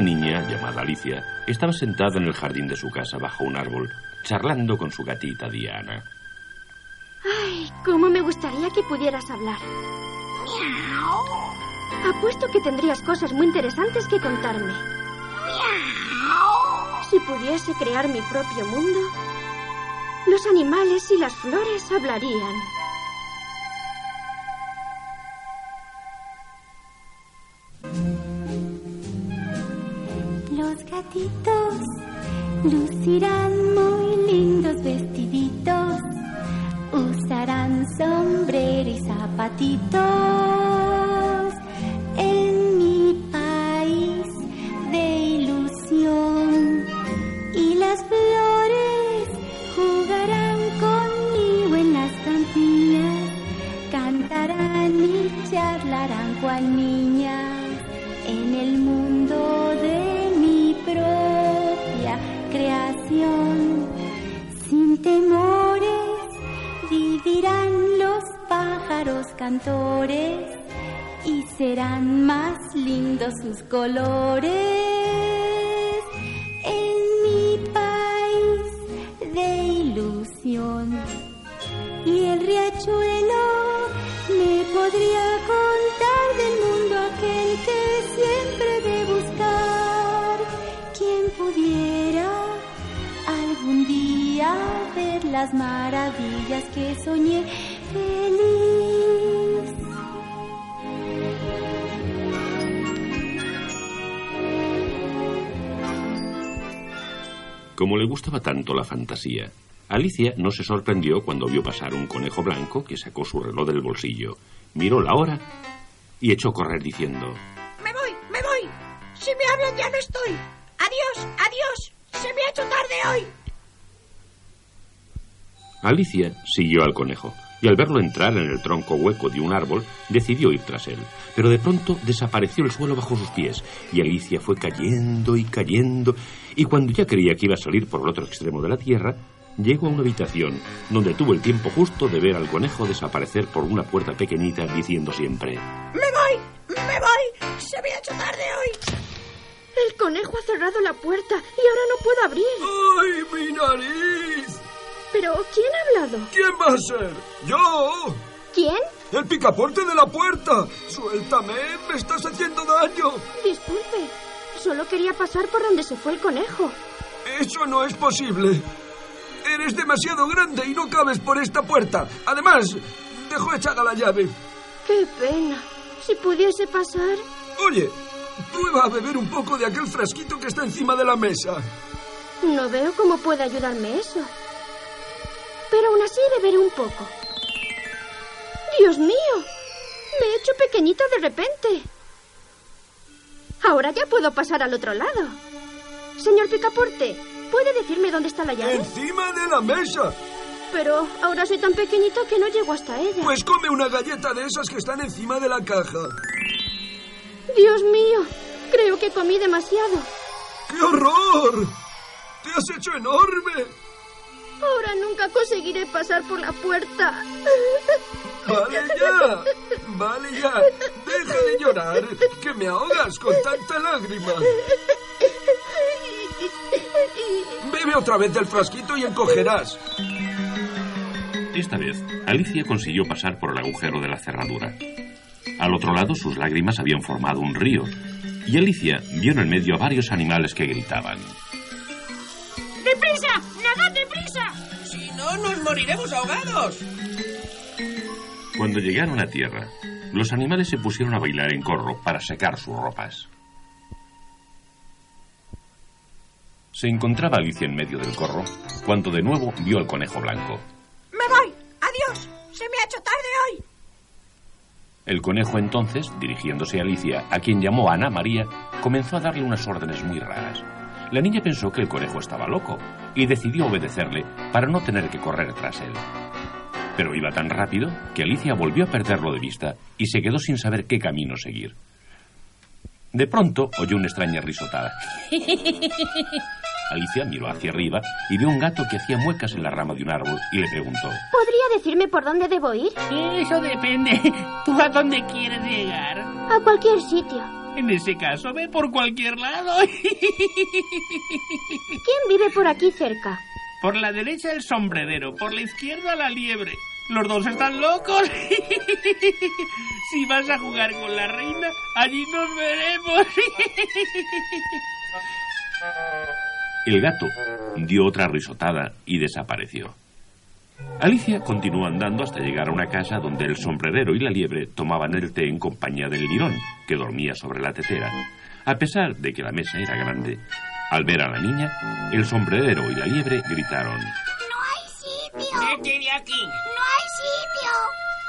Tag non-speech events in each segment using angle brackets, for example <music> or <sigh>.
Una niña, llamada Alicia, estaba sentada en el jardín de su casa bajo un árbol, charlando con su gatita Diana. Ay, cómo me gustaría que pudieras hablar. Miau. Apuesto que tendrías cosas muy interesantes que contarme. Miau. Si pudiese crear mi propio mundo, los animales y las flores hablarían. Lucirán muy lindos vestiditos, usarán sombrero y zapatitos. Y serán más lindos sus colores. En mi país de ilusión y el riachuelo me podría contar del mundo aquel que siempre de buscar. Quien pudiera algún día ver las maravillas que soñé feliz. Como le gustaba tanto la fantasía, Alicia no se sorprendió cuando vio pasar un conejo blanco que sacó su reloj del bolsillo, miró la hora y echó a correr diciendo... Me voy, me voy. Si me hablan ya no estoy. Adiós, adiós. Se me ha hecho tarde hoy. Alicia siguió al conejo y al verlo entrar en el tronco hueco de un árbol decidió ir tras él. Pero de pronto desapareció el suelo bajo sus pies y Alicia fue cayendo y cayendo y cuando ya creía que iba a salir por el otro extremo de la tierra, llegó a una habitación donde tuvo el tiempo justo de ver al conejo desaparecer por una puerta pequeñita diciendo siempre... Me voy, me voy. Se me ha hecho tarde hoy. El conejo ha cerrado la puerta y ahora no puedo abrir. Pero, ¿quién ha hablado? ¿Quién va a ser? ¡Yo! ¿Quién? ¡El picaporte de la puerta! ¡Suéltame! ¡Me estás haciendo daño! Disculpe. Solo quería pasar por donde se fue el conejo. Eso no es posible. Eres demasiado grande y no cabes por esta puerta. Además, dejó echada la llave. Qué pena. Si pudiese pasar. Oye, prueba a beber un poco de aquel frasquito que está encima de la mesa. No veo cómo puede ayudarme eso. Pero aún así beberé un poco. Dios mío. Me he hecho pequeñita de repente. Ahora ya puedo pasar al otro lado. Señor Picaporte, ¿puede decirme dónde está la llave? ¡Encima de la mesa! Pero ahora soy tan pequeñita que no llego hasta ella. Pues come una galleta de esas que están encima de la caja. Dios mío, creo que comí demasiado. ¡Qué horror! ¡Te has hecho enorme! Ahora nunca conseguiré pasar por la puerta. Vale ya, vale ya. Deja de llorar, que me ahogas con tanta lágrima. Bebe otra vez del frasquito y encogerás. Esta vez, Alicia consiguió pasar por el agujero de la cerradura. Al otro lado, sus lágrimas habían formado un río, y Alicia vio en el medio a varios animales que gritaban. No, nos moriremos ahogados. Cuando llegaron a tierra, los animales se pusieron a bailar en corro para secar sus ropas. Se encontraba Alicia en medio del corro cuando de nuevo vio al conejo blanco. Me voy. Adiós. Se me ha hecho tarde hoy. El conejo entonces, dirigiéndose a Alicia, a quien llamó Ana María, comenzó a darle unas órdenes muy raras. La niña pensó que el conejo estaba loco y decidió obedecerle para no tener que correr tras él. Pero iba tan rápido que Alicia volvió a perderlo de vista y se quedó sin saber qué camino seguir. De pronto oyó una extraña risotada. <laughs> Alicia miró hacia arriba y vio un gato que hacía muecas en la rama de un árbol y le preguntó. ¿Podría decirme por dónde debo ir? Eso depende. ¿Tú a dónde quieres llegar? A cualquier sitio. En ese caso, ve por cualquier lado. <laughs> ¿Quién vive por aquí cerca? Por la derecha el sombrerero, por la izquierda la liebre. Los dos están locos. <laughs> Si vas a jugar con la reina, allí nos veremos. <laughs> El gato dio otra risotada y desapareció. Alicia continuó andando hasta llegar a una casa donde el sombrerero y la liebre tomaban el té en compañía del lirón, que dormía sobre la tetera. A pesar de que la mesa era grande, al ver a la niña, el sombrerero y la liebre gritaron. ¡No hay sitio! Vete de aquí. ¡No hay sitio!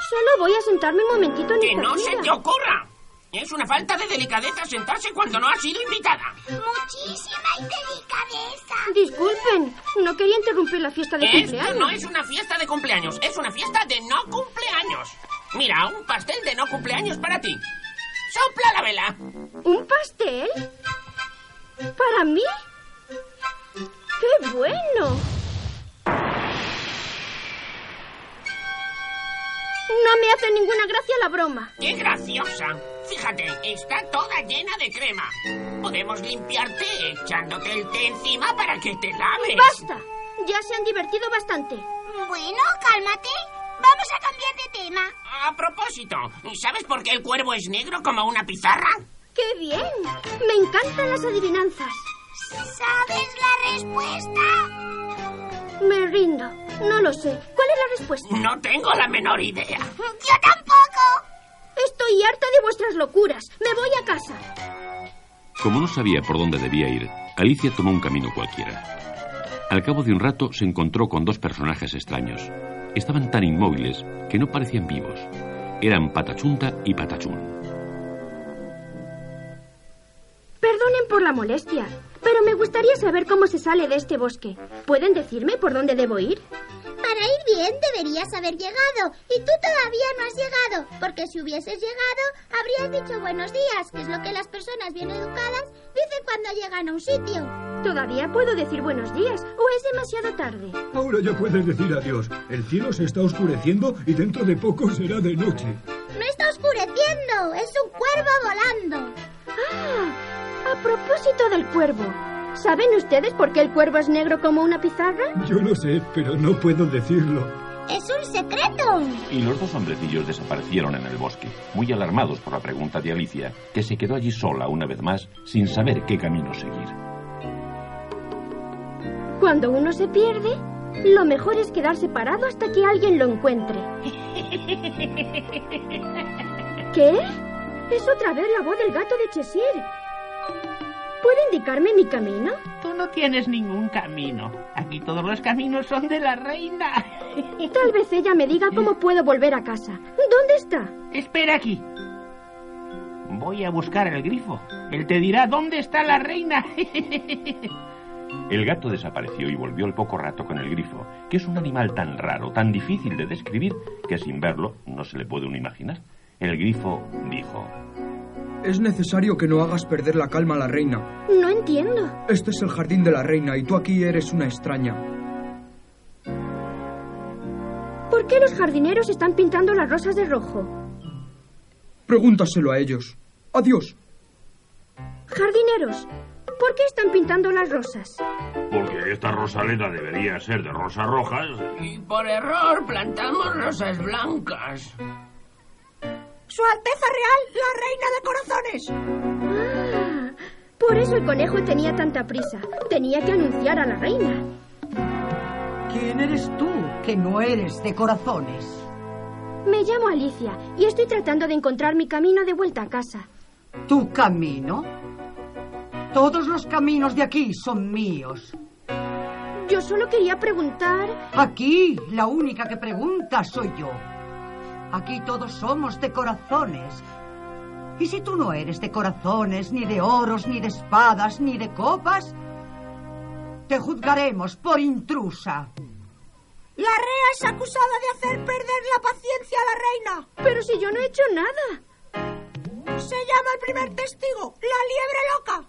Solo voy a sentarme un momentito en Que esta no se te ocurra. Es una falta de delicadeza sentarse cuando no has sido invitada. Muchísima delicadeza. Disculpen, no quería interrumpir la fiesta de Esto cumpleaños. no es una fiesta de cumpleaños, es una fiesta de no cumpleaños. Mira, un pastel de no cumpleaños para ti. ¡Sopla la vela! ¿Un pastel? ¿Para mí? ¡Qué bueno! No me hace ninguna gracia la broma. ¡Qué graciosa! Fíjate, está toda llena de crema. Podemos limpiarte echándote el té encima para que te laves. ¡Basta! Ya se han divertido bastante. Bueno, cálmate. Vamos a cambiar de tema. A propósito, ¿sabes por qué el cuervo es negro como una pizarra? ¡Qué bien! Me encantan las adivinanzas. ¿Sabes la respuesta? Me rindo. No lo sé. ¿Cuál es la respuesta? No tengo la menor idea. Yo tampoco. Estoy harta de vuestras locuras. Me voy a casa. Como no sabía por dónde debía ir, Alicia tomó un camino cualquiera. Al cabo de un rato se encontró con dos personajes extraños. Estaban tan inmóviles que no parecían vivos. Eran Patachunta y Patachún. Por la molestia, pero me gustaría saber cómo se sale de este bosque. ¿Pueden decirme por dónde debo ir? Para ir bien deberías haber llegado. Y tú todavía no has llegado. Porque si hubieses llegado, habrías dicho buenos días, que es lo que las personas bien educadas dicen cuando llegan a un sitio. Todavía puedo decir buenos días o es demasiado tarde. Ahora ya puedes decir adiós. El cielo se está oscureciendo y dentro de poco será de noche. No está oscureciendo, es un cuervo volando. Ah, a propósito del cuervo. ¿Saben ustedes por qué el cuervo es negro como una pizarra? Yo lo sé, pero no puedo decirlo. Es un secreto. Y los dos hombrecillos desaparecieron en el bosque, muy alarmados por la pregunta de Alicia, que se quedó allí sola una vez más, sin saber qué camino seguir. Cuando uno se pierde, lo mejor es quedarse parado hasta que alguien lo encuentre. <laughs> ¿Qué? Es otra vez la voz del gato de Cheshire. ¿Puede indicarme mi camino? Tú no tienes ningún camino. Aquí todos los caminos son de la reina. <laughs> Tal vez ella me diga cómo puedo volver a casa. ¿Dónde está? Espera aquí. Voy a buscar el grifo. Él te dirá dónde está la reina. <laughs> El gato desapareció y volvió al poco rato con el grifo, que es un animal tan raro, tan difícil de describir, que sin verlo no se le puede uno imaginar. El grifo dijo, Es necesario que no hagas perder la calma a la reina. No entiendo. Este es el jardín de la reina y tú aquí eres una extraña. ¿Por qué los jardineros están pintando las rosas de rojo? Pregúntaselo a ellos. Adiós. Jardineros, ¿por qué están pintando las rosas? porque esta rosaleda debería ser de rosas rojas. y por error plantamos rosas blancas. Su Alteza Real, la Reina de Corazones. Ah, por eso el conejo tenía tanta prisa. Tenía que anunciar a la reina. ¿Quién eres tú que no eres de corazones? Me llamo Alicia y estoy tratando de encontrar mi camino de vuelta a casa. ¿Tu camino? Todos los caminos de aquí son míos. Yo solo quería preguntar... Aquí la única que pregunta soy yo. Aquí todos somos de corazones. Y si tú no eres de corazones, ni de oros, ni de espadas, ni de copas, te juzgaremos por intrusa. La rea es acusada de hacer perder la paciencia a la reina. Pero si yo no he hecho nada. Se llama el primer testigo, la liebre loca.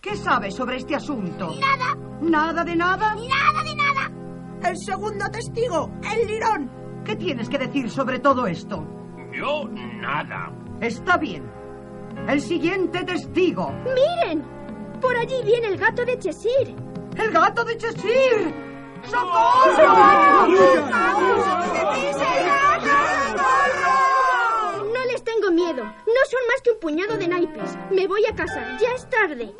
¿Qué sabes sobre este asunto? Nada, ¿Nada de nada? nada de nada. El segundo testigo, el lirón. ¿Qué tienes que decir sobre todo esto? Yo nada. Está bien. el siguiente testigo. ¡Miren! Por allí viene el gato de Cheshire. ¡El gato de Cheshire! ¡Socorro! No les tengo miedo. No son más que un puñado de naipes. Me voy a casa. Ya es tarde.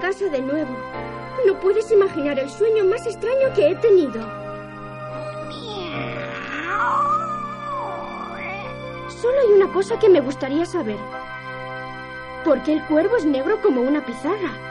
Casa de nuevo. No puedes imaginar el sueño más extraño que he tenido. Solo hay una cosa que me gustaría saber. ¿Por qué el cuervo es negro como una pizarra?